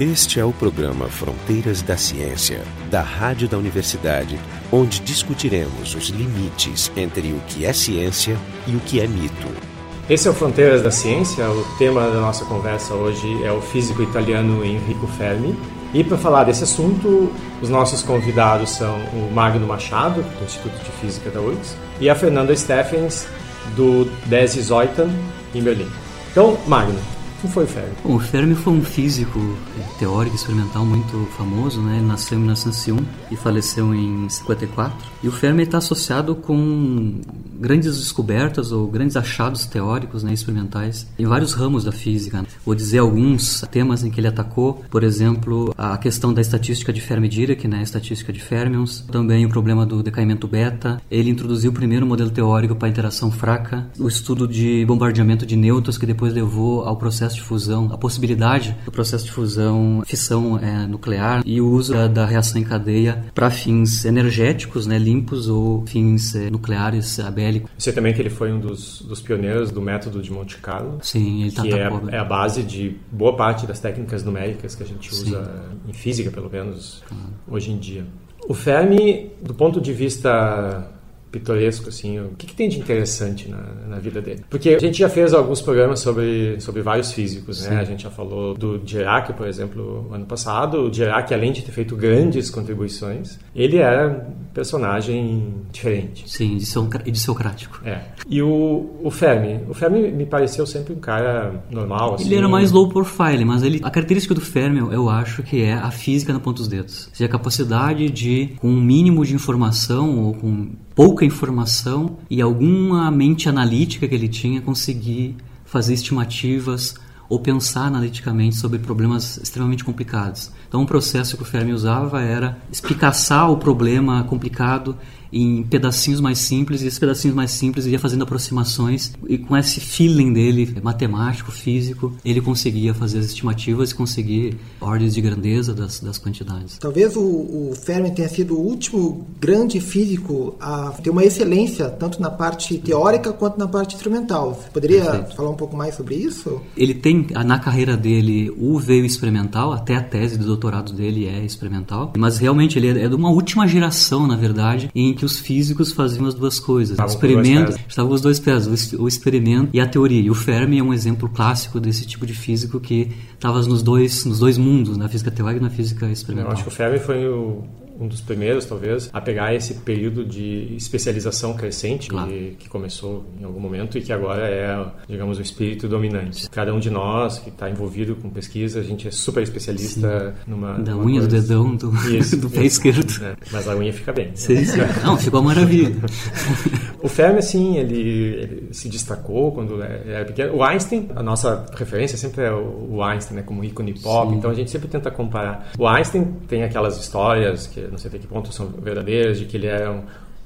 Este é o programa Fronteiras da Ciência, da Rádio da Universidade, onde discutiremos os limites entre o que é ciência e o que é mito. Esse é o Fronteiras da Ciência. O tema da nossa conversa hoje é o físico italiano Enrico Fermi. E para falar desse assunto, os nossos convidados são o Magno Machado, do Instituto de Física da URGS, e a Fernanda Steffens, do DESI Zoitan, em Berlim. Então, Magno, quem foi o Fermi? O Fermi foi um físico teórico experimental muito famoso, né? Ele nasceu em 1901 e faleceu em 54. E o Fermi está associado com grandes descobertas ou grandes achados teóricos, né, experimentais em vários ramos da física. Vou dizer alguns temas em que ele atacou, por exemplo, a questão da estatística de Fermi-Dirac, né, a estatística de fermions, também o problema do decaimento beta. Ele introduziu o primeiro modelo teórico para interação fraca, o estudo de bombardeamento de nêutrons que depois levou ao processo processo de fusão, a possibilidade do processo de fusão, fissão é, nuclear e o uso da, da reação em cadeia para fins energéticos, né, limpos ou fins é, nucleares abélicos. Você também que ele foi um dos, dos pioneiros do método de Monte Carlo. Sim, ele tá, que é, é, a base de boa parte das técnicas numéricas que a gente usa Sim. em física, pelo menos hoje em dia. O Fermi, do ponto de vista pitoresco, assim, o que, que tem de interessante na, na, vida dele? Porque a gente já fez alguns programas sobre, sobre vários físicos, né? A gente já falou do Dirac, por exemplo, ano passado. O Dirac, além de ter feito grandes contribuições, ele era um personagem diferente. Sim, idiocrático. É. E o, o Fermi? O Fermi me pareceu sempre um cara normal, assim. Ele era mais low profile, mas ele, a característica do Fermi, eu acho que é a física na ponta dos dedos. Ou seja, a capacidade de, com um mínimo de informação ou com pouca informação e alguma mente analítica que ele tinha, conseguir fazer estimativas ou pensar analiticamente sobre problemas extremamente complicados. Então, um processo que o Fermi usava era espicaçar o problema complicado em pedacinhos mais simples e esses pedacinhos mais simples ia fazendo aproximações e com esse feeling dele matemático, físico, ele conseguia fazer as estimativas e conseguir ordens de grandeza das, das quantidades. Talvez o, o Fermi tenha sido o último grande físico a ter uma excelência tanto na parte teórica quanto na parte instrumental. Você poderia Perfeito. falar um pouco mais sobre isso? Ele tem na carreira dele o veio experimental, até a tese de doutorado dele é experimental, mas realmente ele é de uma última geração, na verdade, em que os físicos faziam as duas coisas. Estavam experimento, estavam os dois pés, o experimento e a teoria. E o Fermi é um exemplo clássico desse tipo de físico que estava nos dois, nos dois mundos, na física teórica e na física experimental. Eu acho que o Fermi foi o um dos primeiros, talvez, a pegar esse período de especialização crescente claro. que, que, começou em algum momento e que agora é, digamos, o espírito dominante. Cada um de nós que está envolvido com pesquisa, a gente é super especialista sim. numa. Da numa unha coisa... do dedão do, isso, do pé esquerdo. É, mas a unha fica bem. Sim, sim. Não, ficou uma maravilha. o Fermi, assim, ele, ele, se destacou quando era pequeno. O Einstein, a nossa referência sempre é o Einstein, né, como ícone pop, sim. então a gente sempre tenta comparar. O Einstein tem aquelas histórias que não sei até que ponto são verdadeiras, de que ele era um,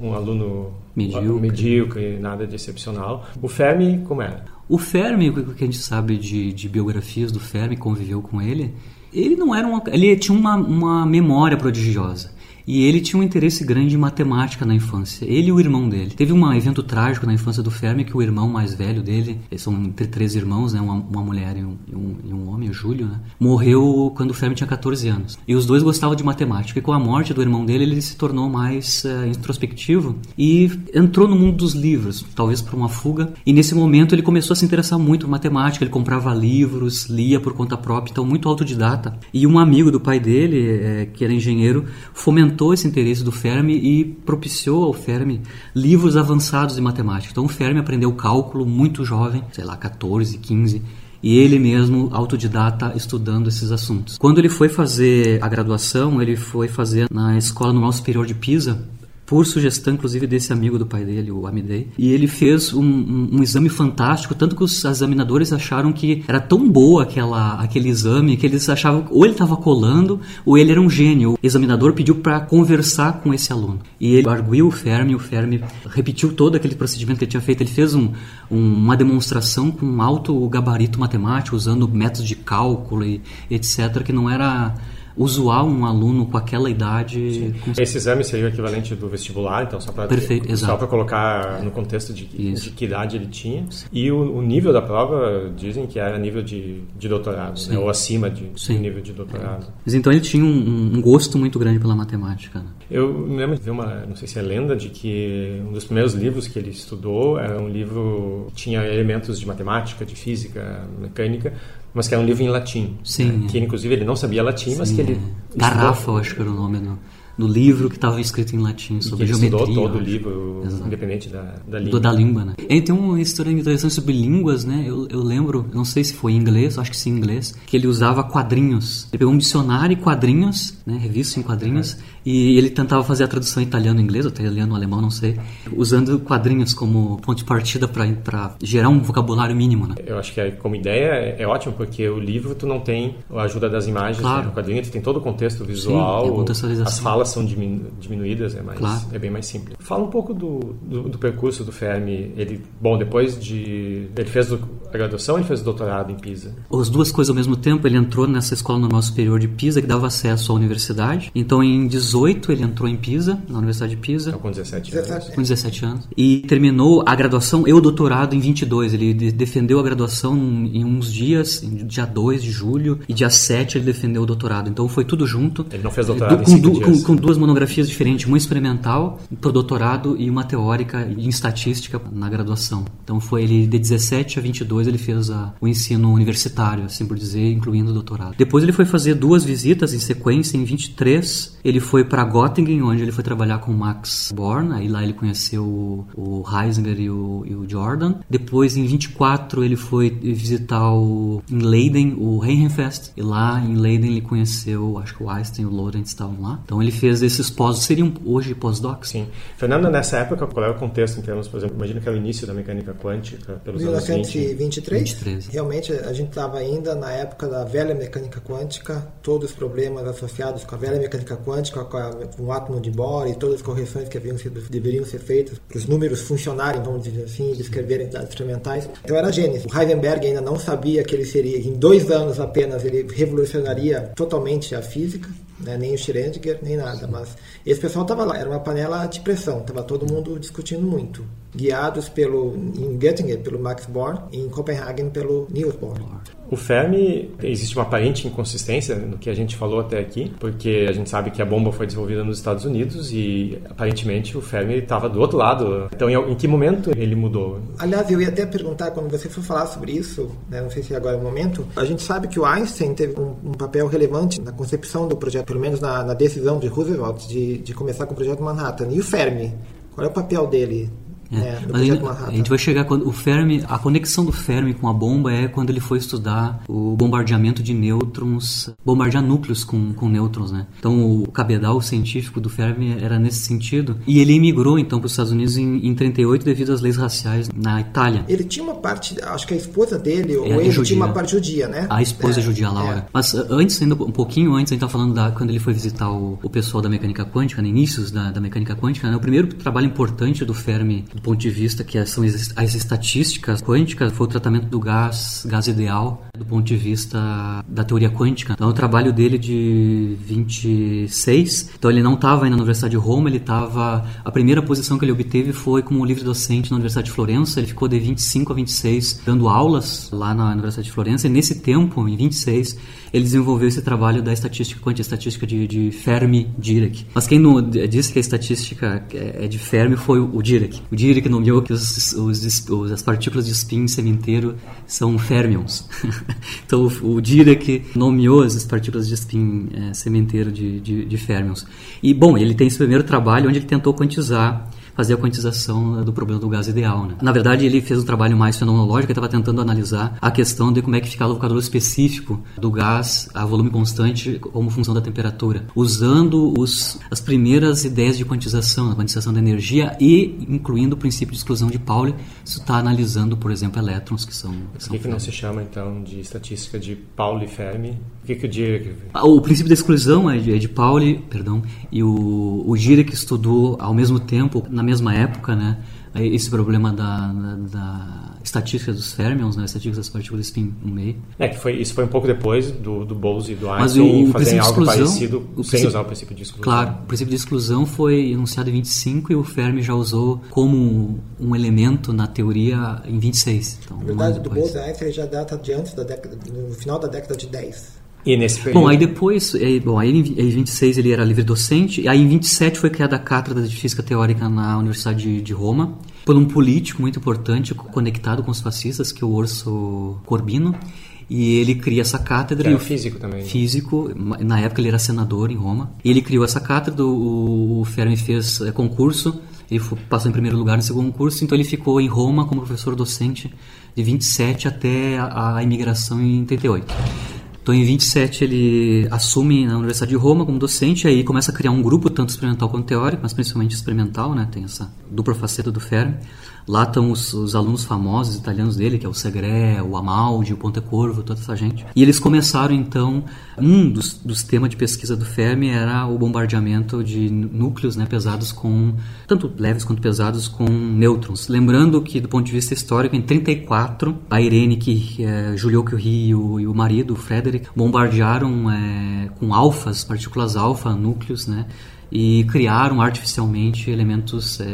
um aluno medíocre. medíocre, nada de excepcional. O Fermi, como era? O Fermi, o que a gente sabe de, de biografias do Fermi, conviveu com ele, ele não era uma, ele tinha uma, uma memória prodigiosa. E ele tinha um interesse grande em matemática na infância. Ele e o irmão dele. Teve um evento trágico na infância do Fermi que o irmão mais velho dele, eles são entre três irmãos, né, uma, uma mulher e um, e, um, e um, homem, o Júlio, né, morreu quando o Fermi tinha 14 anos. E os dois gostavam de matemática. E com a morte do irmão dele, ele se tornou mais uh, introspectivo e entrou no mundo dos livros, talvez por uma fuga. E nesse momento ele começou a se interessar muito por matemática. Ele comprava livros, lia por conta própria, então muito autodidata. E um amigo do pai dele, é, que era engenheiro, fomentou aumentou esse interesse do Fermi e propiciou ao Fermi livros avançados de matemática. Então o Fermi aprendeu cálculo muito jovem, sei lá, 14, 15, e ele mesmo autodidata estudando esses assuntos. Quando ele foi fazer a graduação, ele foi fazer na Escola Normal Superior de Pisa, por sugestão, inclusive, desse amigo do pai dele, o Amidei. E ele fez um, um, um, exame fantástico, tanto que os examinadores acharam que era tão boa aquela, aquele exame que eles achavam ou ele estava colando ou ele era um gênio. O examinador pediu para conversar com esse aluno. E ele arguiu o Fermi, o Fermi repetiu todo aquele procedimento que ele tinha feito. Ele fez um, uma demonstração com um alto gabarito matemático, usando métodos de cálculo e etc., que não era usual um aluno com aquela idade. Com... Esse exame seria o equivalente do vestibular, então só para colocar no contexto de, de, que idade ele tinha. Sim. E o, o, nível da prova dizem que era nível de, de doutorado, né? ou acima de, de nível de doutorado. É. Mas então ele tinha um, um, gosto muito grande pela matemática. Né? Eu me lembro de ver uma, não sei se é lenda, de que um dos primeiros livros que ele estudou era um livro que tinha elementos de matemática, de física, mecânica, mas que era um livro em latim. Sim. Né? Que inclusive ele não sabia latim, Sim, mas que ele. É. Garrafa, eu acho que era o nome do, do livro que estava escrito em latim sobre e que ele geometria. Estudou todo o livro, Exato. independente da, da língua. Do, da língua, né? E tem uma história interessante sobre línguas, né? Eu, eu lembro, não sei se foi em inglês, acho que sim em inglês, que ele usava quadrinhos. Ele pegou um dicionário e quadrinhos, né? Revista em quadrinhos, uhum. E ele tentava fazer a tradução italiano-inglês, ou italiano-alemão, não sei, usando quadrinhos como ponto de partida para gerar um vocabulário mínimo, né? Eu acho que como ideia é, ótimo, porque o livro tu não tem a ajuda das imagens, claro. né? o quadrinho tu tem todo o contexto visual, Sim, as falas são diminuídas, é, mais, claro. é bem mais simples. Fala um pouco do, do, do, percurso do Fermi. Ele, bom, depois de... Ele fez a graduação ele fez o doutorado em Pisa? As duas coisas ao mesmo tempo. Ele entrou nessa escola normal superior de Pisa, que dava acesso à universidade. Então, em 18, ele entrou em Pisa, na Universidade de Pisa. Então, com 17 anos. Com 17 anos. E terminou a graduação e o doutorado em 22. Ele defendeu a graduação em uns dias, dia 2 de julho, e dia 7 ele defendeu o doutorado. Então, foi tudo junto. Ele não fez doutorado com, du, com, com duas monografias diferentes, uma experimental para o doutorado e uma teórica em estatística na graduação. Então, foi ele de 17 a 22 ele fez a, o ensino universitário, assim por dizer, incluindo o doutorado. Depois ele foi fazer duas visitas em sequência. Em 23 ele foi para Göttingen, onde ele foi trabalhar com Max Born. Aí lá ele conheceu o, o Heisinger e o, e o, Jordan. Depois em 24 ele foi visitar o, em Leiden o Reihenfest. E lá em Leiden ele conheceu, acho que o Einstein e o Lorentz estavam lá. Então ele fez esses pós, seriam hoje pós-docs? Sim. Fernando, nessa época, qual é o contexto em termos, por exemplo, imagina que é o início da mecânica quântica, pelos 1923, anos 20. 23. Realmente a gente estava ainda na época da velha mecânica quântica, todos os problemas associados com a velha mecânica quântica, com, a, com o átomo de Bohr e todas as correções que haviam sido, deveriam ser feitas para os números funcionarem, vamos dizer assim, descreverem dados experimentais. Então era Gênesis. O Heisenberg ainda não sabia que ele seria, em dois anos apenas, ele revolucionaria totalmente a física né? nem o Schrödinger, nem nada. Mas esse pessoal estava lá, era uma panela de pressão, estava todo mundo discutindo muito. Guiados pelo, em Göttingen pelo Max Born e em Copenhagen pelo Niels Bohr. O Fermi, existe uma aparente inconsistência no que a gente falou até aqui, porque a gente sabe que a bomba foi desenvolvida nos Estados Unidos e aparentemente o Fermi estava do outro lado. Então, em, que momento ele mudou? Aliás, eu ia até perguntar, quando você for falar sobre isso, né, não sei se agora é o momento, a gente sabe que o Einstein teve um, um papel relevante na concepção do projeto, pelo menos na, na decisão de Roosevelt de, de começar com o projeto Manhattan. E o Fermi? Qual é o papel dele é, é, a, gente, a, gente, vai chegar quando o Fermi, a conexão do Fermi com a bomba é quando ele foi estudar o bombardeamento de nêutrons, bombardear núcleos com, com nêutrons, né? Então o cabedal científico do Fermi era nesse sentido e ele emigrou então para os Estados Unidos em, em 38 devido às leis raciais na Itália. Ele tinha uma parte, acho que a esposa dele ou é, ele judia. tinha uma parte judia, né? A esposa é, judia, Laura. É. Mas uh, antes, ainda um pouquinho antes, a gente tá falando da quando ele foi visitar o, o pessoal da mecânica quântica, no inícios da, da mecânica quântica, né? O primeiro trabalho importante do Fermi do ponto de vista que são as estatísticas quânticas, foi o tratamento do gás, gás ideal, do ponto de vista da teoria quântica. Então, o trabalho dele de 26, então ele não estava ainda na Universidade de Roma, ele estava... A primeira posição que ele obteve foi como livre docente na Universidade de Florença, ele ficou de 25 a 26 dando aulas lá na Universidade de Florença, e nesse tempo, em 26, ele desenvolveu esse trabalho da estatística quântica, estatística de, de Fermi-Dirac. Mas quem não disse que a estatística é, é de Fermi foi o Dirac. O Dirac nomeou que os, os, os, as partículas de spin sementeiro são fermions. então o, Dirac nomeou as partículas de spin é, de, de, de fermions. E bom, ele tem esse primeiro trabalho onde ele tentou quantizar fazer a quantização do problema do gás ideal. Né? Na verdade, ele fez um trabalho mais fenomenológico, estava tentando analisar a questão de como é que ficava o calor específico do gás a volume constante como função da temperatura, usando os, as primeiras ideias de quantização, a quantização da energia e incluindo o princípio de exclusão de Pauli, isso está analisando, por exemplo, elétrons que são... Por que, que não se chama, então, de estatística de Pauli-Fermi? O que, que o Dirac... O princípio da exclusão é de, é de Pauli, perdão, e o, o Dirac estudou ao mesmo tempo, na mesma época, né, esse problema da, da, da estatística dos férmions, né, estatística das partículas spin 1 É, que foi, isso foi um pouco depois do, do Bose e do Mas Einstein o, o fazerem algo parecido o sem princípio- usar o princípio de exclusão. Claro, o princípio de exclusão foi enunciado em 25 e o Fermi já usou como um elemento na teoria em 26. Então, Na verdade, do. Bose Einstein já data de antes da década, no final da década de 10. E nesse período... Bom, aí depois, é, bom, aí em em 26 ele era livre docente, e aí em 27 foi criada a cátedra de física teórica na Universidade de, de Roma, por um político muito importante co- conectado com os fascistas, que é o Orso Corbino, e ele cria essa cátedra. Era o físico também, né? Físico, na época ele era senador em Roma, e ele criou essa cátedra, o, o Fermi fez é, concurso, ele passou em primeiro lugar no segundo curso, então ele ficou em Roma como professor docente de 27 até a, a imigração em 38. Então, em 27, ele assume na Universidade de Roma como docente, aí começa a criar um grupo, tanto experimental quanto teórico, mas principalmente experimental, né? Tem essa dupla faceta do Fermi. Lá estão os, os alunos famosos italianos dele, que é o Segre, o Amaldi, o Pontecorvo, toda essa gente. E eles começaram, então, um dos, dos temas de pesquisa do Fermi era o bombardeamento de núcleos né, pesados com, tanto leves quanto pesados, com nêutrons. Lembrando que, do ponto de vista histórico, em 34, a Irene, que é, Julio Curie e o, e o marido, o Frederick, bombardearam é, com alfas, partículas alfa, núcleos, né? e criaram artificialmente elementos é,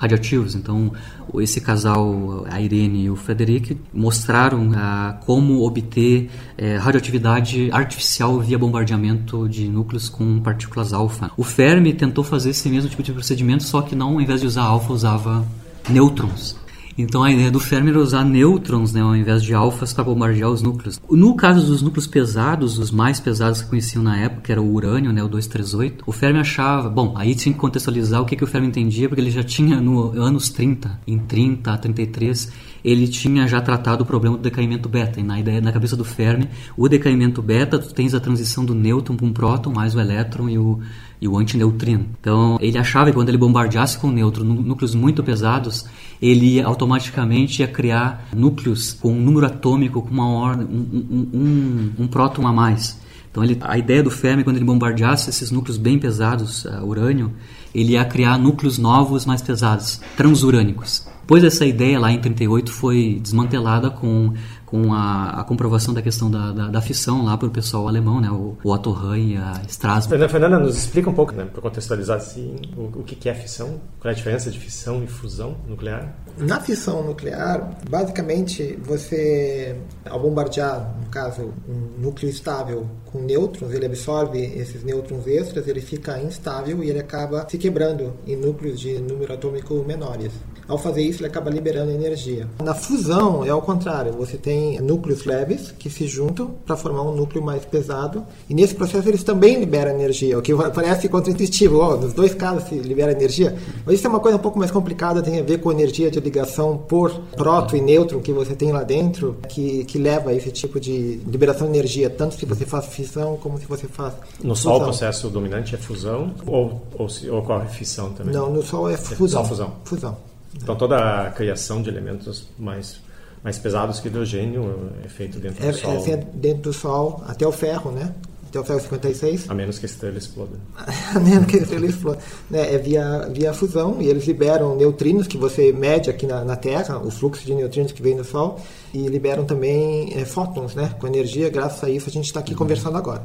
radioativos. Então, esse casal, a Irene e o Frederic, mostraram ah, como obter é, radioatividade artificial via bombardeamento de núcleos com partículas alfa. O Fermi tentou fazer esse mesmo tipo de procedimento, só que não, ao invés de usar alfa, usava nêutrons. Então a ideia do Fermi era usar nêutrons né, ao invés de alfas para bombardear os núcleos. No caso dos núcleos pesados, os mais pesados que conheciam na época, era o urânio, né, o 238, o Fermi achava. Bom, aí tinha que contextualizar o que, que o Fermi entendia, porque ele já tinha no anos 30, em 30 a 33, ele tinha já tratado o problema do decaimento beta. E na, ideia, na cabeça do Fermi, o decaimento beta, tu tens a transição do nêutron para um próton, mais o elétron e o e o antineutrino. Então, ele achava que quando ele bombardeasse com nêutron nú- núcleos muito pesados, ele automaticamente ia criar núcleos com um número atômico com uma ordem, um, um, um, um próton a mais. Então, ele, a ideia do Fermi, quando ele bombardeasse esses núcleos bem pesados, uh, urânio, ele ia criar núcleos novos mais pesados, transurânicos. Depois essa ideia lá em 38 foi desmantelada com, com a, a comprovação da questão da, da, da fissão lá pelo pessoal alemão, né, o, o Otto Hahn e a Strasbourg. Fernanda, Fernanda, nos explica um pouco, né, para contextualizar assim, o, o que que é fissão, qual é a diferença de fissão e fusão nuclear? Na fissão nuclear, basicamente, você, ao bombardear, no caso, um núcleo estável com nêutrons, ele absorve esses nêutrons extras, ele fica instável e ele acaba se quebrando em núcleos de número atômico menores. Ao fazer isso, ele acaba liberando energia. Na fusão, é ao contrário. Você tem núcleos leves que se juntam para formar um núcleo mais pesado. E nesse processo, eles também liberam energia, o que parece contraintuitivo. Oh, nos dois casos se libera energia. Mas isso é uma coisa um pouco mais complicada, tem a ver com energia de ligação por próton e nêutron que você tem lá dentro, que, que leva a esse tipo de liberação de energia, tanto se você faz fissão como se você faz No Sol, o fusão. processo dominante é fusão ou, ou se ocorre fissão também? Não, no Sol é fusão. só fusão. Fusão. Então toda a criação de elementos mais, mais pesados que hidrogênio é feito dentro É, do Sol, é assim, dentro do Sol, até o ferro, né? Até o ferro 56. a menos que a estrela exploda. né, que ele explode. Né, é via, via fusão e eles liberam neutrinos que você mede aqui na, na Terra, o fluxo de neutrinos que vem do Sol, e liberam também é, fótons, né, com energia. Graças a isso a gente está aqui conversando agora.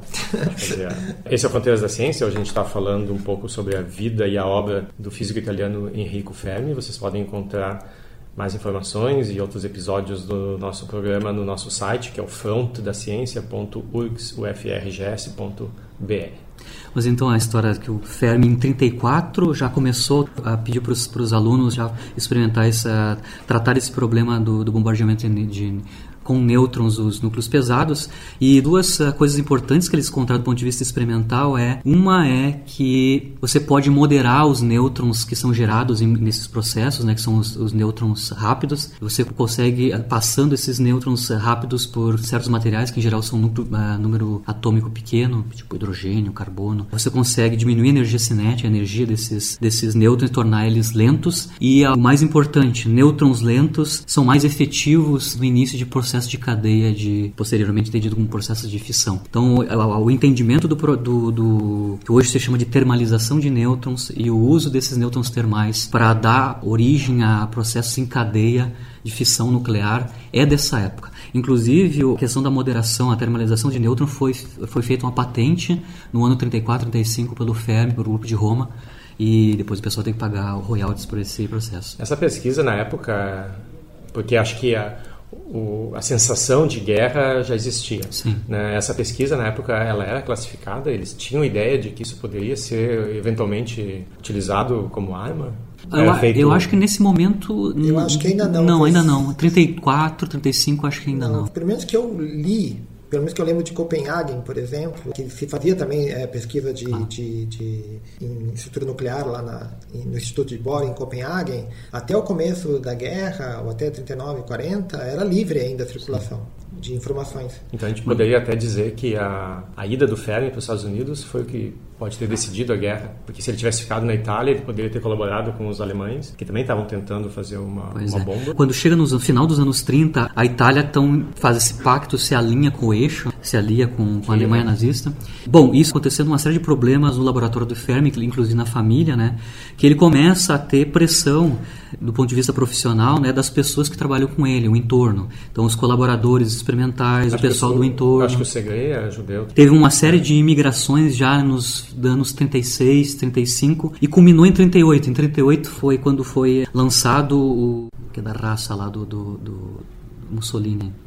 Esse é o Fronteiras da Ciência, hoje a gente está falando um pouco sobre a vida e a obra do físico italiano Enrico Fermi. Vocês podem encontrar mais informações e outros episódios do nosso programa no nosso site, que é o frontdaciência.urgs.ufrgs.br. Mas então a história que o Fermi em 34 já começou a pedir para os alunos já experimentar essa, tratar esse problema do, do bombardeamento de, de com nêutrons, os núcleos pesados. E duas uh, coisas importantes que eles encontraram do ponto de vista experimental é uma é que você pode moderar os nêutrons que são gerados em, nesses processos, né, que são os, os, nêutrons rápidos. Você consegue uh, passando esses nêutrons rápidos por certos materiais que em geral são núcleo, uh, número atômico pequeno, tipo hidrogênio, carbono. Você consegue diminuir a energia cinética, a energia desses desses nêutrons tornar eles lentos. E o mais importante, nêutrons lentos são mais efetivos no início de processo processo de cadeia de posteriormente entendido como processo de fissão. Então, o, entendimento do, do, do, que hoje se chama de termalização de nêutrons e o uso desses nêutrons termais para dar origem a processos em cadeia de fissão nuclear é dessa época. Inclusive, a questão da moderação, a termalização de nêutrons foi, foi feita uma patente no ano 34, 35 pelo Fermi, pelo grupo de Roma, e depois o pessoal tem que pagar royalties por esse processo. Essa pesquisa na época, porque acho que a, o, a sensação de guerra já existia. Né? Essa pesquisa na época ela era classificada, eles tinham ideia de que isso poderia ser eventualmente utilizado como arma. Eu, feito... eu, acho que nesse momento. Eu acho que ainda não. Não, ainda não. 34, 35, acho que ainda não. não. Pelo menos que eu li pelo menos que eu lembro de Copenhagen, por exemplo, que se fazia também é, pesquisa de, ah. de, de, em estrutura nuclear lá na, no Instituto de Bohr em Copenhagen, até o começo da guerra, ou até 39, 40, era livre ainda a circulação. Sim de informações. Então a gente poderia até dizer que a, a ida do Fermi para os Estados Unidos foi o que pode ter decidido a guerra, porque se ele tivesse ficado na Itália, ele poderia ter colaborado com os alemães, que também estavam tentando fazer uma, uma é. bomba. Quando chega no final dos anos 30, a Itália tão, faz esse pacto, se alinha com o eixo, se alia com, com a Alemanha nazista. Bom, isso acontecendo uma série de problemas no laboratório do Fermi, inclusive na família, né, que ele começa a ter pressão do ponto de vista profissional, né, das pessoas que trabalham com ele, o entorno. Então, os colaboradores experimentais, acho o pessoal do entorno. Acho que o Segre é judeu. Teve uma série de imigrações já nos anos 36, 35 e culminou em 38. Em 38 foi quando foi lançado o que é da raça lá do, do, do Mussolini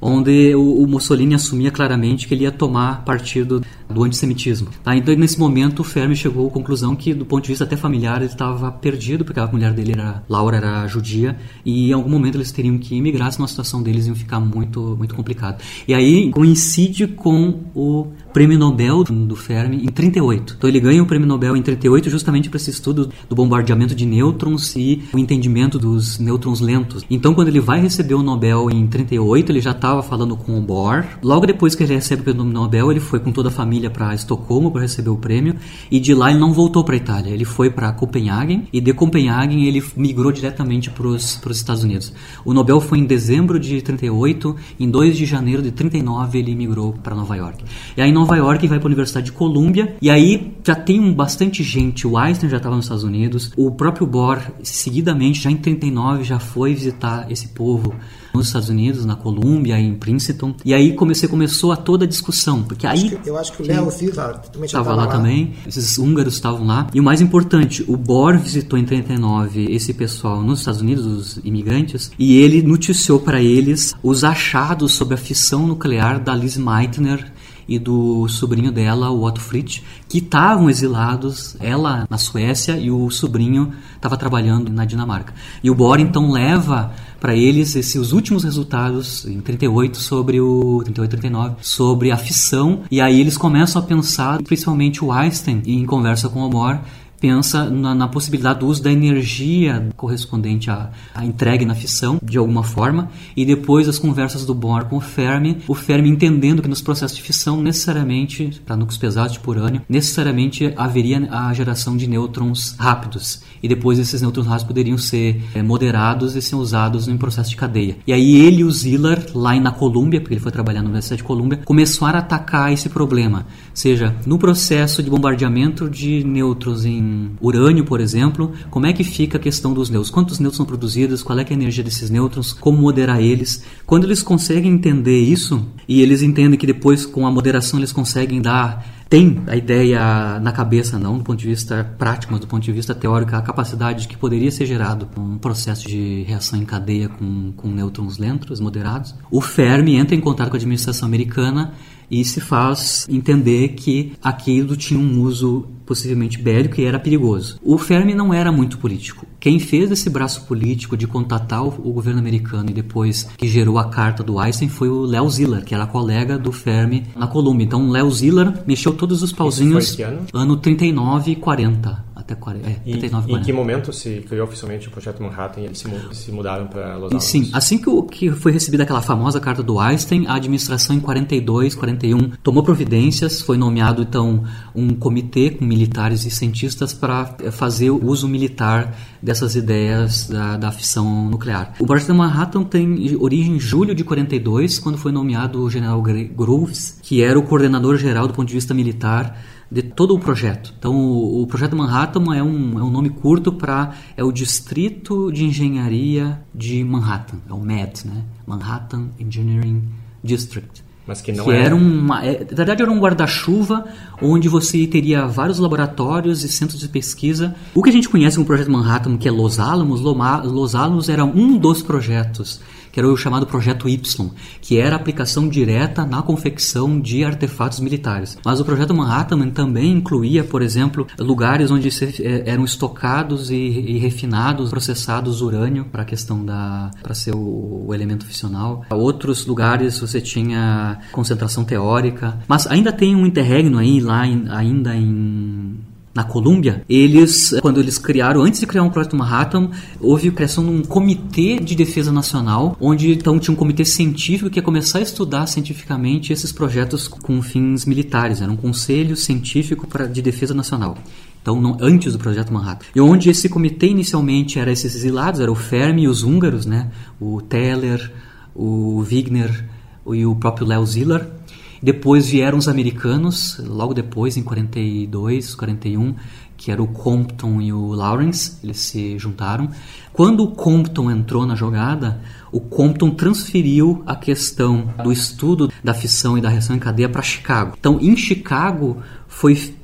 onde o, Mussolini assumia claramente que ele ia tomar partido do antissemitismo. Tá? Então, nesse momento, o Fermi chegou à conclusão que, do ponto de vista até familiar, ele estava perdido, porque a mulher dele, era, Laura, era judia, e em algum momento eles teriam que emigrar, senão a situação deles ia ficar muito, muito complicada. E aí coincide com o prêmio Nobel do Fermi em 38. Então ele ganha o prêmio Nobel em 38 justamente para esse estudo do bombardeamento de nêutrons e o entendimento dos nêutrons lentos. Então quando ele vai receber o Nobel em 38, ele já estava falando com o Bohr. Logo depois que ele recebe o Nobel, ele foi com toda a família para Estocolmo para receber o prêmio e de lá ele não voltou para a Itália. Ele foi para Copenhagen e de Copenhagen ele migrou diretamente para os Estados Unidos. O Nobel foi em dezembro de 38, em 2 de janeiro de 39 ele migrou para Nova York. E aí Nova York e vai para a Universidade de Colômbia. E aí já tem bastante gente. O Einstein já estava nos Estados Unidos. O próprio Bohr, seguidamente, já em 39, já foi visitar esse povo nos Estados Unidos, na Colômbia, em Princeton. E aí comecei, começou a toda a discussão, porque aí... Acho que, eu acho que o Léo César também estava lá, lá, também, esses húngaros estavam lá. E o mais importante, o Bohr visitou em 39 esse pessoal nos Estados Unidos, os imigrantes, e ele noticiou para eles os achados sobre a fissão nuclear da Liz Meitner e do sobrinho dela, o Otto Fritz, que estavam exilados, ela na Suécia e o sobrinho estava trabalhando na Dinamarca. E o Bohr então leva para eles esses os últimos resultados em 38 sobre o 38 39 sobre a fissão e aí eles começam a pensar principalmente o Einstein em conversa com o Bohr pensa na, na, possibilidade do uso da energia correspondente à, à na fissão, de alguma forma, e depois as conversas do Bohr com o Fermi, o Fermi entendendo que nos processos de fissão, necessariamente, para núcleos pesados de urânio, necessariamente haveria a geração de nêutrons rápidos, e depois esses nêutrons rápidos poderiam ser é, moderados e ser usados em processo de cadeia. E aí ele e o Ziller, lá na Colômbia, porque ele foi trabalhar na Universidade de Colômbia, começaram a atacar esse problema, seja no processo de bombardeamento de nêutrons em urânio, por exemplo, como é que fica a questão dos nêutrons? Quantos nêutrons são produzidos? Qual é, é a energia desses nêutrons? Como moderar eles? Quando eles conseguem entender isso, e eles entendem que depois com a moderação eles conseguem dar tem a ideia na cabeça, não do ponto de vista prático, mas do ponto de vista teórico, a capacidade de que poderia ser gerado um processo de reação em cadeia com, com nêutrons lentos, moderados. O Fermi entra em contato com a administração americana e se faz entender que aquilo tinha um uso possivelmente bélico e era perigoso. O Fermi não era muito político. Quem fez esse braço político de contatar o, o governo americano e depois que gerou a carta do Einstein foi o Léo Ziller, que era colega do Fermi na Colômbia. Então, Léo Ziller mexeu todos os pauzinhos ano? ano 39 e 40 até 40, é, e, 39, 40. Em que momento se criou oficialmente o Projeto Manhattan e eles se, se mudaram para Los Angeles? Sim, assim que, o, que foi recebida aquela famosa carta do Einstein, a administração em 42, 41 tomou providências, foi nomeado então um comitê com militares e cientistas para fazer o uso militar dessas ideias da, da fissão nuclear. O Projeto Manhattan tem origem em julho de 42, quando foi nomeado o general Groves, que era o coordenador geral do ponto de vista militar de todo o projeto. Então, o, o projeto Manhattan é um, é um nome curto para é o Distrito de Engenharia de Manhattan, é o MAD, né? Manhattan Engineering District. Mas que não que era uma, é, na verdade era um guarda-chuva onde você teria vários laboratórios e centros de pesquisa. O que a gente conhece como projeto Manhattan, que é Los Alamos, Los Alamos era um dos projetos que era o chamado Projeto Y, que era aplicação direta na confecção de artefatos militares. Mas o Projeto Manhattan também incluía, por exemplo, lugares onde eh, eram estocados e, e refinados, processados urânio para a questão da para ser o, o elemento fissional. Outros lugares você tinha concentração teórica, mas ainda tem um interregno aí lá ainda em na Colômbia, eles, quando eles criaram, antes de criar um projeto Manhattan, houve a criação de um comitê de defesa nacional, onde então tinha um comitê científico que ia começar a estudar cientificamente esses projetos com fins militares. Era um conselho científico para, de defesa nacional. Então, não, antes do projeto Manhattan. E onde esse comitê inicialmente era esses exilados, era o Fermi e os húngaros, né? O Teller, o Wigner e o próprio Leo Szilard depois vieram os americanos, logo depois, em 42, 41, que era o Compton e o Lawrence, eles se juntaram. Quando o Compton entrou na jogada, o Compton transferiu a questão do estudo da fissão e da reação em cadeia para Chicago. Então, em Chicago, foi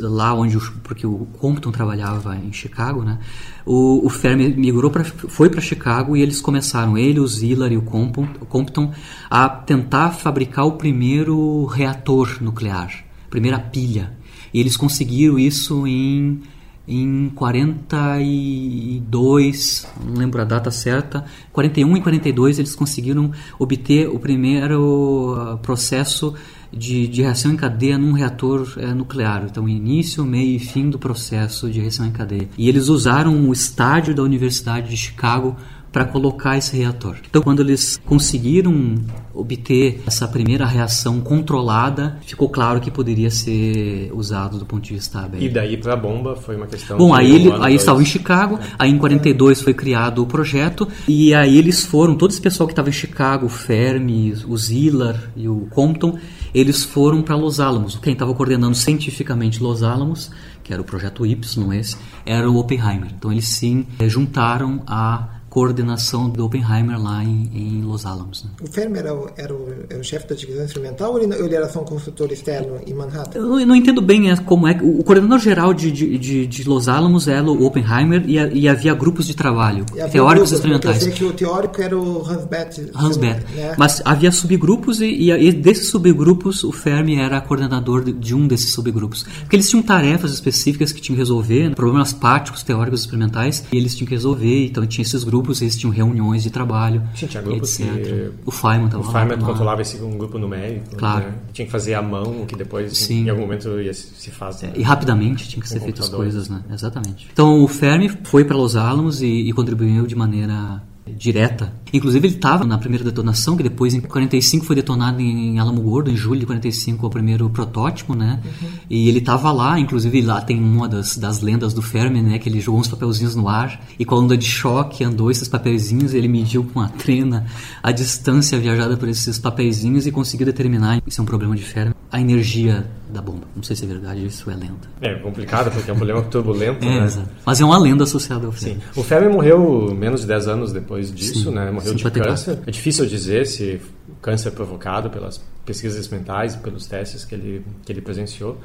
lá onde o, porque o Compton trabalhava em Chicago, né? O, o Fermi migrou para foi para Chicago e eles começaram ele, o Ziller e o Compton, o Compton a tentar fabricar o primeiro reator nuclear, primeira pilha. E eles conseguiram isso em em 42, não lembro a data certa, 41 e 42 eles conseguiram obter o primeiro ah, processo de, de reação em cadeia num reator é, nuclear. Então, início, meio e fim do processo de reação em cadeia. E eles usaram o estádio da Universidade de Chicago para colocar esse reator. Então, quando eles conseguiram obter essa primeira reação controlada, ficou claro que poderia ser usado do ponto de vista aberto. E daí para a bomba foi uma questão. Bom, aí, ele, aí estavam em Chicago, aí em 42 foi criado o projeto, e aí eles foram, todo esse pessoal que estava em Chicago, o Fermi, o Zillar e o Compton, eles foram para Los Alamos. Quem estava coordenando cientificamente Los Alamos, que era o projeto Y, esse, era o Oppenheimer. Então eles sim juntaram a coordenação do Oppenheimer lá em, em Los Alamos. Né? O Fermi era o, era o, era o chefe da divisão instrumental ou ele, ele, era só um consultor externo em Manhattan? Eu não entendo bem é, como é. O coordenador geral de, de, de Los Alamos era o Oppenheimer e, e havia grupos de trabalho, teóricos grupos, experimentais. Eu sei que o teórico era o Hans Bethe. Hans Bethe. Né? Mas havia subgrupos e, e, desses subgrupos o Fermi era coordenador de, de, um desses subgrupos. Porque eles tinham tarefas específicas que tinham que resolver, né? problemas práticos, teóricos experimentais, e eles tinham que resolver, então tinha esses grupos grupos, eles tinham reuniões de trabalho. Sim, tinha grupos que... O Feynman estava O Feynman controlava esse um grupo numérico. Claro. Né? Tinha que fazer à mão, que depois Sim. em algum momento ia, se faz. Né? E rapidamente tinha que ser feitas as coisas, né? Exatamente. Então o Fermi foi para Los Alamos e, e contribuiu de maneira direta. Inclusive ele estava na primeira detonação, que depois em 45 foi detonado em Alamo Gordo, em julho de 45 o primeiro protótipo, né? Uhum. E ele estava lá, inclusive lá tem uma das, das lendas do Fermi, né? Que ele jogou uns papelzinhos no ar e com a onda de choque andou esses papelzinhos, ele mediu com a trena a distância viajada por esses papelzinhos e conseguiu determinar, isso é um problema de Fermi, a energia da bomba. Não sei se é verdade, isso é lenda. É complicado porque é um problema turbulento, é, né? Exato. Mas é uma lenda associada ao Fermi. Sim. O Fermi morreu menos de 10 anos depois disso, Sim. né? Morreu de câncer. É difícil dizer se câncer provocado pelas pesquisas experimentais e pelos testes que ele, que ele presenciou.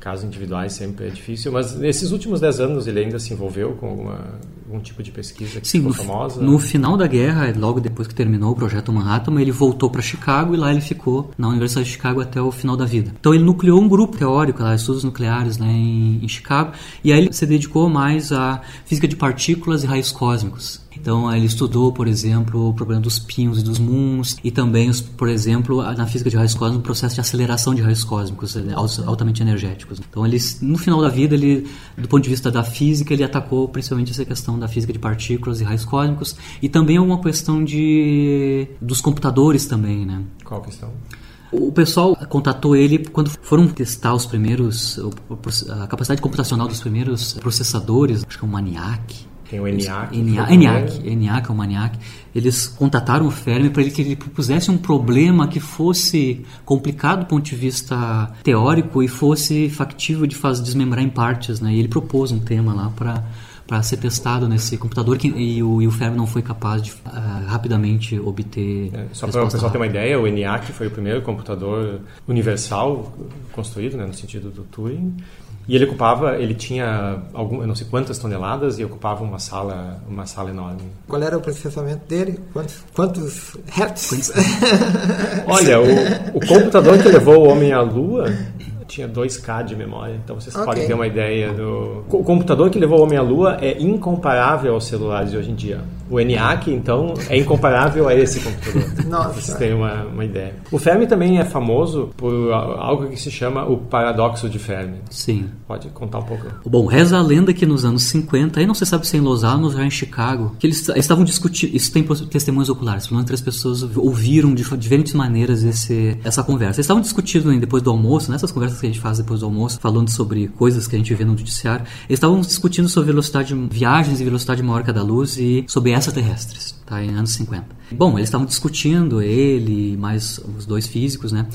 Casos individuais sempre é difícil, mas nesses últimos 10 anos ele ainda se envolveu com alguma, algum tipo de pesquisa que Sim, ficou no, famosa? No final da guerra, logo depois que terminou o projeto Manhattan, ele voltou para Chicago e lá ele ficou na Universidade de Chicago até o final da vida. Então ele nucleou um grupo teórico, lá, estudos nucleares né, em, em Chicago, e aí ele se dedicou mais à física de partículas e raios cósmicos. Então ele estudou, por exemplo, o problema dos pinos e dos moons e também, por exemplo, na física de raios cósmicos, o processo de aceleração de raios cósmicos altamente energéticos. Então ele, no final da vida, ele, do ponto de vista da física, ele atacou principalmente essa questão da física de partículas e raios cósmicos e também uma questão de dos computadores também, né? Qual questão? O pessoal contatou ele quando foram testar os primeiros, a capacidade computacional dos primeiros processadores, acho que é o Maniac. Tem o ENIAC. ENIAC, ENIAC, é o Maniac. Eles contataram o Fermi para ele que ele propusesse um problema que fosse complicado do ponto de vista teórico e fosse factível de fazer desmembrar em partes, né? E ele propôs um tema lá para para ser testado nesse computador que, e, o, e o Fermi não foi capaz de uh, rapidamente obter. É, só para o pessoal ter uma ideia, o ENIAC foi o primeiro computador universal construído, né, no sentido do Turing. E ele ocupava, ele tinha algum, eu não sei quantas toneladas e ocupava uma sala, uma sala enorme. Qual era o processamento dele? Quantos, quantos hertz? Olha, o, o computador que levou o homem à Lua tinha 2K de memória, então vocês okay. podem ter uma ideia do. O computador que levou o homem à Lua é incomparável aos celulares de hoje em dia. O ENIAC, então, é incomparável a esse computador. Nossa. Vocês têm uma, uma ideia. O Fermi também é famoso por algo que se chama o paradoxo de Fermi. Sim. Pode contar um pouco? Bom, reza a lenda que nos anos 50, aí não se sabe se é em Los Alamos ou em Chicago, que eles estavam discutindo, isso tem testemunhas oculares, pelo menos três pessoas ouviram de diferentes maneiras esse, essa conversa. Eles estavam discutindo depois do almoço, nessas conversas que a gente faz depois do almoço, falando sobre coisas que a gente vê no noticiário, eles estavam discutindo sobre velocidade, viagens e velocidade maior que a da luz e sobre extraterrestres, tá? Em anos 50. Bom, eles estavam discutindo, ele mais os dois físicos, né?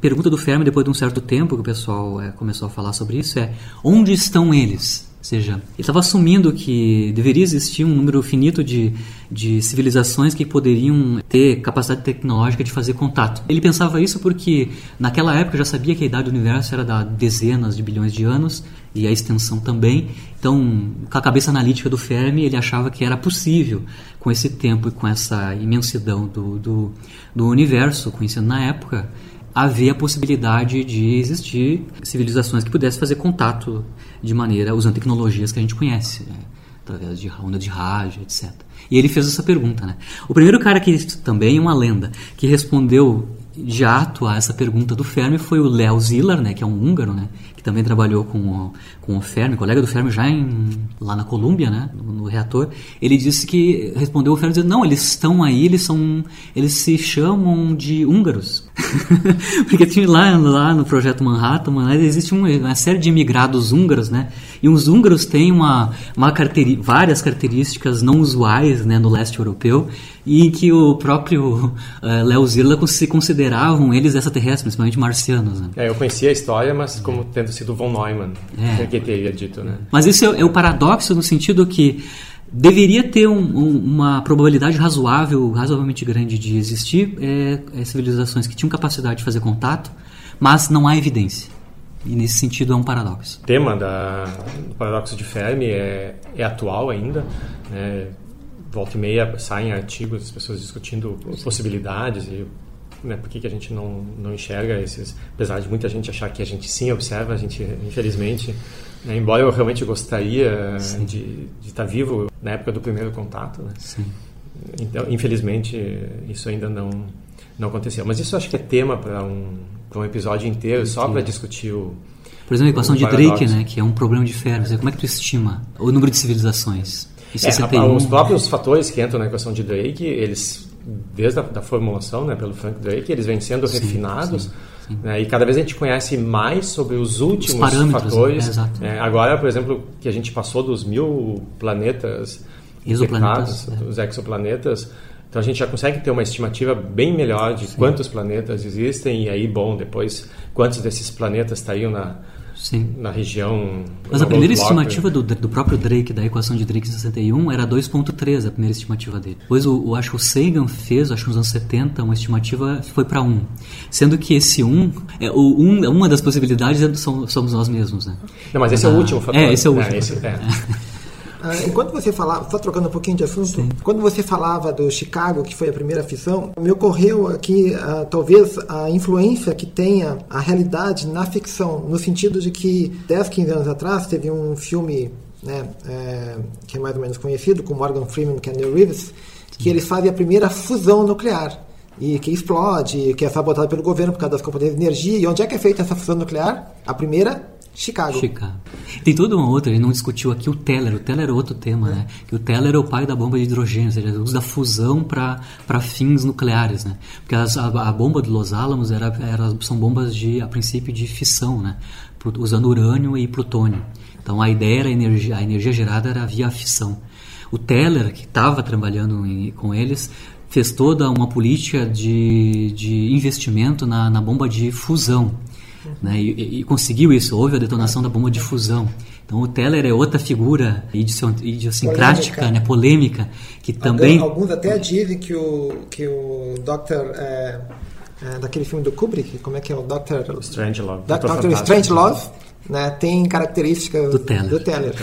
Pergunta do Fermi, depois de um certo tempo que o pessoal é, começou a falar sobre isso, é onde estão eles? Seja, ele estava assumindo que deveria existir um número finito de, de civilizações que poderiam ter capacidade tecnológica de fazer contato. Ele pensava isso porque naquela época já sabia que a idade do universo era da dezenas de bilhões de anos e a extensão também. Então, com a cabeça analítica do Fermi, ele achava que era possível, com esse tempo e com essa imensidão do, do, do universo conhecido na época, haver a possibilidade de existir civilizações que pudessem fazer contato de maneira usando tecnologias que a gente conhece, né? através de onda de rádio, etc. E ele fez essa pergunta, né? O primeiro cara que também é uma lenda que respondeu de ato a essa pergunta do Fermi foi o Leo Szilard, né, que é um húngaro, né, também trabalhou com o, com o Fermi, colega do Fermi já em, lá na Colômbia, né, no, no, reator. Ele disse que respondeu o Fermi dizendo: "Não, eles estão aí, eles são eles se chamam de húngaros". Porque tinha lá lá no projeto Manhattan, existe uma, uma, série de imigrados húngaros, né? E os húngaros têm uma, uma caracteri várias características não usuais, né, no leste europeu e em que o próprio uh, Léo Zirla se consideravam eles extraterrestres, principalmente marcianos. Né? É, eu conhecia a história, mas como tendo sido von Neumann, é. que teria dito. Né? Mas esse é, é o paradoxo no sentido que deveria ter um, um, uma probabilidade razoável, razoavelmente grande de existir é, é, civilizações que tinham capacidade de fazer contato, mas não há evidência. E nesse sentido é um paradoxo. O tema da, do paradoxo de Fermi é, é atual ainda. Né? volta e meia saem artigos, as pessoas discutindo possibilidades e né, por que, que a gente não, não enxerga esses, apesar de muita gente achar que a gente sim observa, a gente infelizmente, né, embora eu realmente gostaria sim. de, estar vivo na época do primeiro contato, né? então infelizmente isso ainda não não aconteceu. Mas isso acho que é tema para um, um episódio inteiro, só para discutir o por exemplo, a equação de Drake, né, que é um problema de Fermi. Como é que tu estima o número de civilizações? É, os próprios fatores que entram na equação de Drake, eles, desde a da formulação né, pelo Frank Drake, eles vêm sendo sim, refinados. Sim, sim. Né, e cada vez a gente conhece mais sobre os últimos os fatores. É, agora, por exemplo, que a gente passou dos mil planetas exoplanetas, é. os exoplanetas, então a gente já consegue ter uma estimativa bem melhor de quantos planetas existem e aí, bom, depois quantos desses planetas estariam na Sim. na região. Mas a primeira estimativa do, do próprio Drake, da equação de Drake em 61, era 2,3 a primeira estimativa dele. Depois, o, acho que o Sagan fez, acho que nos anos 70, uma estimativa foi para 1. Sendo que esse 1, é, o 1 uma das possibilidades é, somos nós mesmos. Né? Não, mas esse ah, é o último fator. É, esse é o último. É, esse, é. Ah, enquanto você falava, só trocando um pouquinho de assunto, Sim. quando você falava do Chicago, que foi a primeira ficção, me ocorreu aqui uh, talvez a influência que tenha a realidade na ficção, no sentido de que 10, 15 anos atrás teve um filme né, é, que é mais ou menos conhecido, com Morgan Freeman, que é Neil Reeves, que eles fazem a primeira fusão nuclear e que explode, que é sabotado pelo governo por causa das companhias de energia. E onde é que é feita essa fusão nuclear? A primeira Chicago. Chicago. Tem toda uma outra, a gente não discutiu aqui o Teller. O Teller é outro tema, é. né? Que o Teller é o pai da bomba de hidrogênio, ou seja, da fusão para fins nucleares, né? Porque as, a, a, bomba de Los Alamos era, era, são bombas de, a princípio, de fissão, né? Usando urânio e plutônio. Então a ideia era a energia, a energia gerada era via fissão. O Teller, que estava trabalhando em, com eles, fez toda uma política de, de investimento na, na bomba de fusão. Né? E, e, conseguiu isso, houve a detonação da bomba de fusão. Então o Teller é outra figura idiosincrática, polêmica, né? polêmica que também... Alguns até dizem que o, que o Dr. É, é, daquele filme do Kubrick, como é que é o Dr. Strangelove. Dr. Strangelove né, tem características do Teller. Do teller.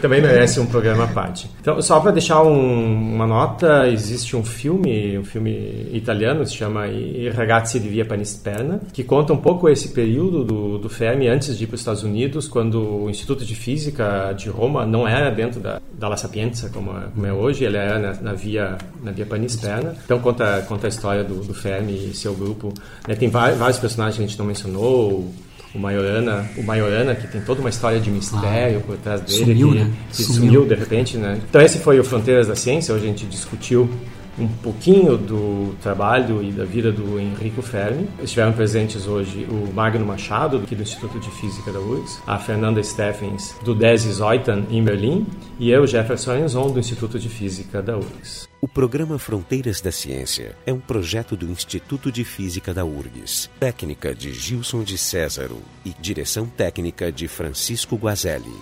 Também merece um programa à parte. Então, só para deixar um, uma nota, existe um filme, um filme italiano, se chama I Ragazzi di Via Panisperna, que conta um pouco esse período do, do Fermi antes de ir para os Estados Unidos, quando o Instituto de Física de Roma não era dentro da, da La Sapienza, como é, como é hoje, ele era na, na, via, na via Panisperna. Então, conta, conta a história do, do Fermi e seu grupo. Né, tem vários personagens que a gente não mencionou, o Maiorana, o Maiorana que tem toda uma história de mistério ah, por trás dele, sumiu, que, né? que sumiu. sumiu. de repente, né? Então esse foi o Fronteiras da Ciência, hoje a gente discutiu um pouquinho do trabalho e da vida do Henrico Fermi. Estiveram presentes hoje o Magno Machado, aqui do Instituto de Física da URGS, a Fernanda Steffens, do DESI Zeutan, em Berlim, e eu, Jefferson Enzon, do Instituto de Física da URGS. O programa Fronteiras da Ciência é um projeto do Instituto de Física da URGS, técnica de Gilson de Césaro e direção técnica de Francisco Guazelli.